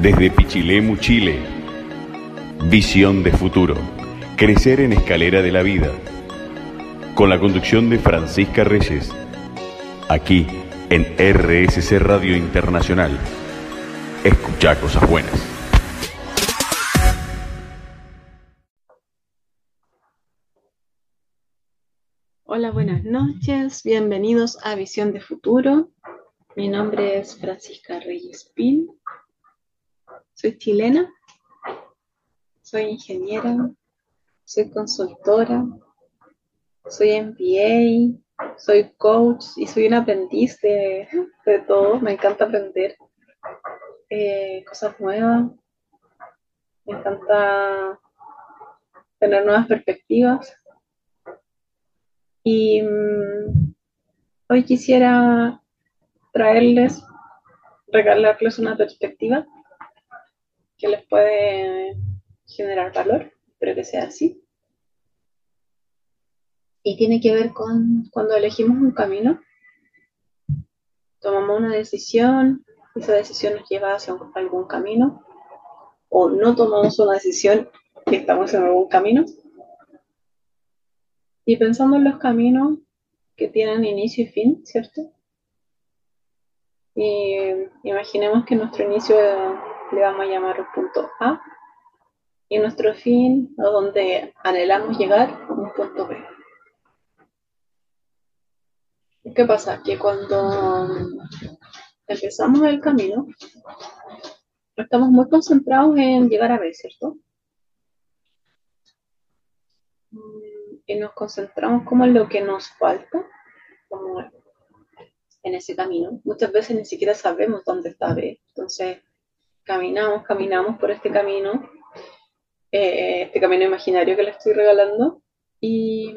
Desde Pichilemu, Chile. Visión de futuro. Crecer en escalera de la vida. Con la conducción de Francisca Reyes. Aquí en RSC Radio Internacional. Escucha cosas buenas. Hola, buenas noches. Bienvenidos a Visión de Futuro. Mi nombre es Francisca Reyes Pin. Soy chilena. Soy ingeniera. Soy consultora. Soy MBA. Soy coach y soy un aprendiz de, todo. Me encanta aprender eh, cosas nuevas. Me encanta tener nuevas perspectivas. Y mm, hoy quisiera traerles, regalarles una perspectiva que les puede generar valor. Espero que sea así y tiene que ver con cuando elegimos un camino, tomamos una decisión, esa decisión nos lleva hacia algún camino, o no tomamos una decisión y estamos en algún camino. Y pensando en los caminos que tienen inicio y fin, ¿cierto? Y imaginemos que nuestro inicio le vamos a llamar el punto A y nuestro fin, a donde anhelamos llegar, un punto B. ¿Qué pasa? Que cuando empezamos el camino, estamos muy concentrados en llegar a B, ¿cierto? Y nos concentramos como en lo que nos falta, como en ese camino. Muchas veces ni siquiera sabemos dónde está B. Entonces, caminamos, caminamos por este camino, eh, este camino imaginario que le estoy regalando, y,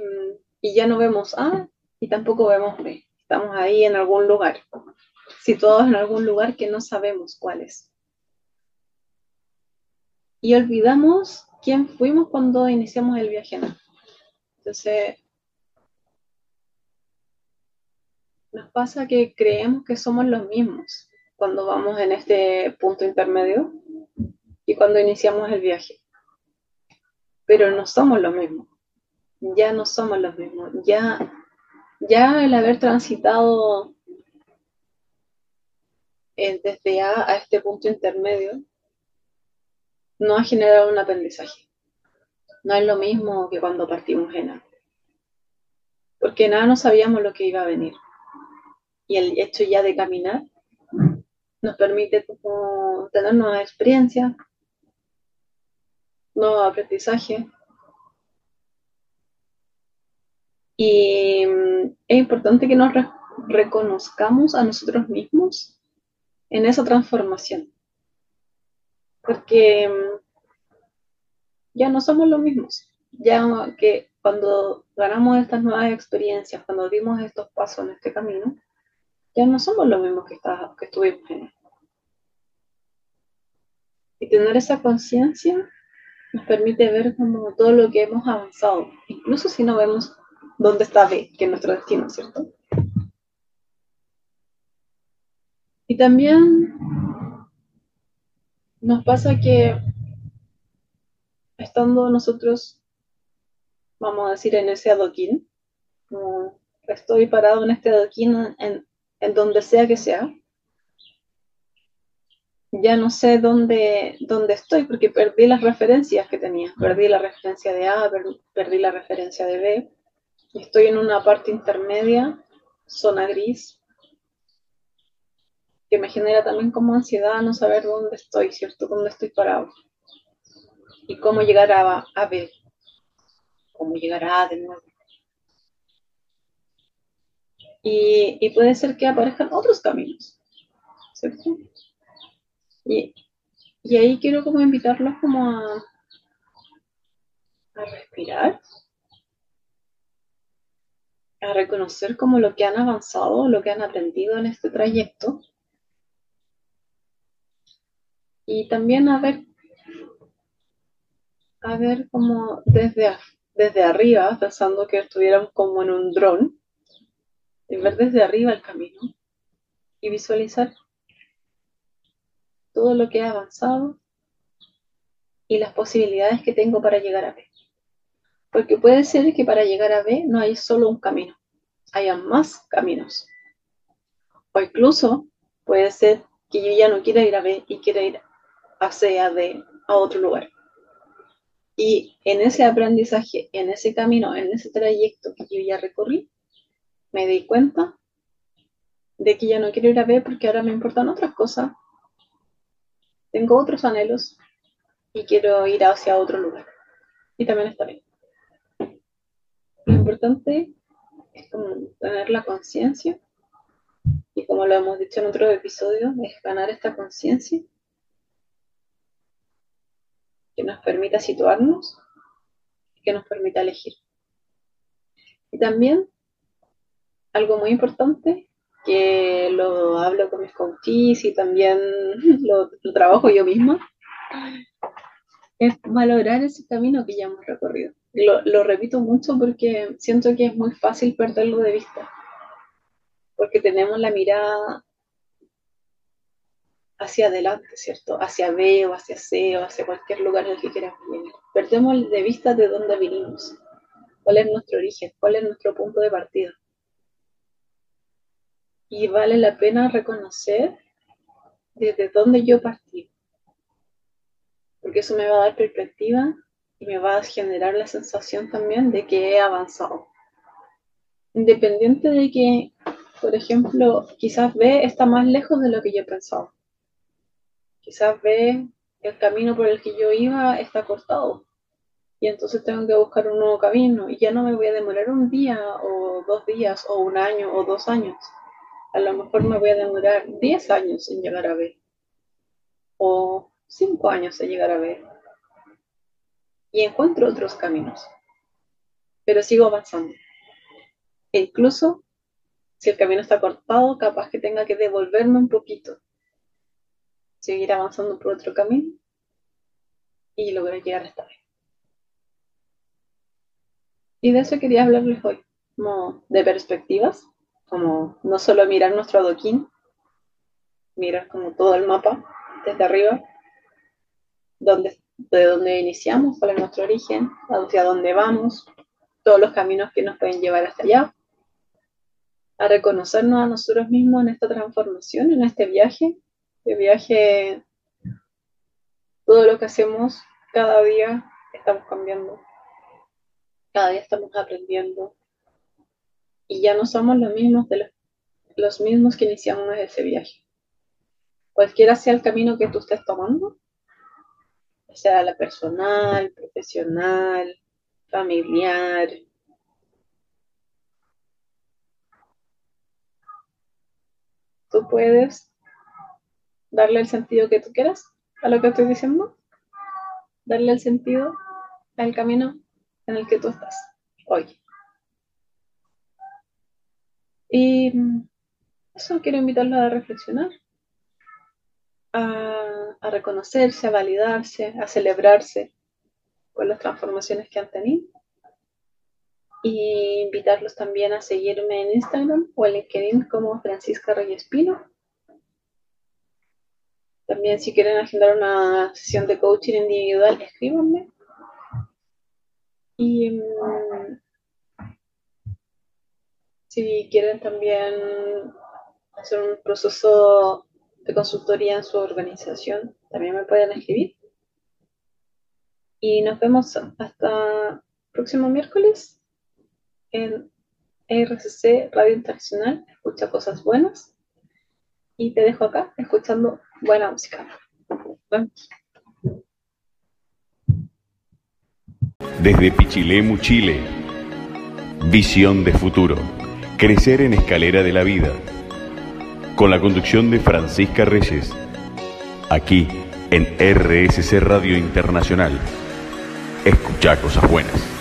y ya no vemos A y tampoco vemos B. Estamos ahí en algún lugar, situados en algún lugar que no sabemos cuál es. Y olvidamos quién fuimos cuando iniciamos el viaje. Entonces, nos pasa que creemos que somos los mismos cuando vamos en este punto intermedio y cuando iniciamos el viaje. Pero no somos los mismos. Ya no somos los mismos. Ya ya el haber transitado eh, desde A a este punto intermedio no ha generado un aprendizaje. No es lo mismo que cuando partimos en A. Porque nada no sabíamos lo que iba a venir. Y el hecho ya de caminar nos permite tener nueva experiencia, nuevo aprendizaje, Y mm, es importante que nos reconozcamos a nosotros mismos en esa transformación. Porque mm, ya no somos los mismos. Ya que cuando ganamos estas nuevas experiencias, cuando dimos estos pasos en este camino, ya no somos los mismos que, que estuvimos en él. Y tener esa conciencia nos permite ver como todo lo que hemos avanzado, incluso si no vemos dónde está B, que es nuestro destino, ¿cierto? Y también nos pasa que estando nosotros, vamos a decir, en ese adoquín, como estoy parado en este adoquín en, en donde sea que sea, ya no sé dónde, dónde estoy porque perdí las referencias que tenía. Perdí la referencia de A, perdí la referencia de B. Estoy en una parte intermedia, zona gris, que me genera también como ansiedad no saber dónde estoy, ¿cierto? Dónde estoy parado. Y cómo llegar a, a B. Cómo llegar a A de nuevo. Y, puede ser que aparezcan otros caminos, ¿cierto? Y, ahí quiero como invitarlos como a, respirar a reconocer como lo que han avanzado, lo que han aprendido en este trayecto. Y también a ver, a ver como desde, desde arriba, pensando que estuvieran como en un dron, y ver desde arriba el camino y visualizar todo lo que he avanzado y las posibilidades que tengo para llegar a B. Porque puede ser que para llegar a B no hay solo un camino, haya más caminos. O incluso puede ser que yo ya no quiera ir a B y quiera ir a C, a D, a otro lugar. Y en ese aprendizaje, en ese camino, en ese trayecto que yo ya recorrí, me di cuenta de que ya no quiero ir a B porque ahora me importan otras cosas. Tengo otros anhelos y quiero ir hacia otro lugar. Y también está bien. Lo importante es tener la conciencia y como lo hemos dicho en otro episodio, es ganar esta conciencia que nos permita situarnos y que nos permita elegir. Y también algo muy importante que lo hablo con mis coaches y también lo, trabajo yo misma, es valorar ese camino que ya hemos recorrido. Lo, repito mucho porque siento que es muy fácil perderlo de vista, porque tenemos la mirada hacia adelante, ¿cierto? Hacia B o hacia C o hacia cualquier lugar en el que queramos venir. Perdemos de vista de dónde vinimos, cuál es nuestro origen, cuál es nuestro punto de partida y vale la pena reconocer desde dónde yo partí. Porque eso me va a dar perspectiva y me va a generar la sensación también de que he avanzado. Independiente de que, por ejemplo, quizás B está más lejos de lo que yo pensaba. Quizás B, el camino por el que yo iba está cortado. Y entonces tengo que buscar un nuevo camino. Y ya no me voy a demorar un día o dos días o un año o dos años a lo mejor me voy a demorar 10 años en llegar a B o 5 años en llegar a B y encuentro otros caminos, pero sigo avanzando. E incluso si el camino está cortado, capaz que tenga que devolverme un poquito, seguir avanzando por otro camino y lograr llegar hasta B. Y de eso quería hablarles hoy, como de perspectivas como no solo mirar nuestro adoquín, mirar como todo el mapa desde arriba, de dónde iniciamos, cuál es nuestro origen, hacia dónde vamos, todos los caminos que nos pueden llevar hasta allá, a reconocernos a nosotros mismos en esta transformación, en este viaje, este viaje, todo lo que hacemos cada día estamos cambiando, cada día estamos aprendiendo, y ya no somos los mismos, de los, mismos que iniciamos ese viaje. Cualquiera sea el camino que tú estés tomando, sea la personal, profesional, familiar, tú puedes darle el sentido que tú quieras a lo que estoy diciendo, darle el sentido al camino en el que tú estás hoy. Y eso quiero invitarlos a reflexionar, a, reconocerse, a validarse, a celebrarse con las transformaciones que han tenido. Y invitarlos también a seguirme en Instagram o en LinkedIn como Francisca Reyes Pino. También si quieren agendar una sesión de coaching individual, escríbanme. Y mm, si quieren también hacer un proceso de consultoría en su organización, también me pueden escribir. Y nos vemos hasta próximo miércoles en RCC Radio Internacional. Escucha cosas buenas. Y te dejo acá escuchando buena música. Desde Pichilemu, Chile. Visión de futuro. Crecer en Escalera de la Vida, con la conducción de Francisca Reyes, aquí en RSC Radio Internacional. Escucha cosas buenas.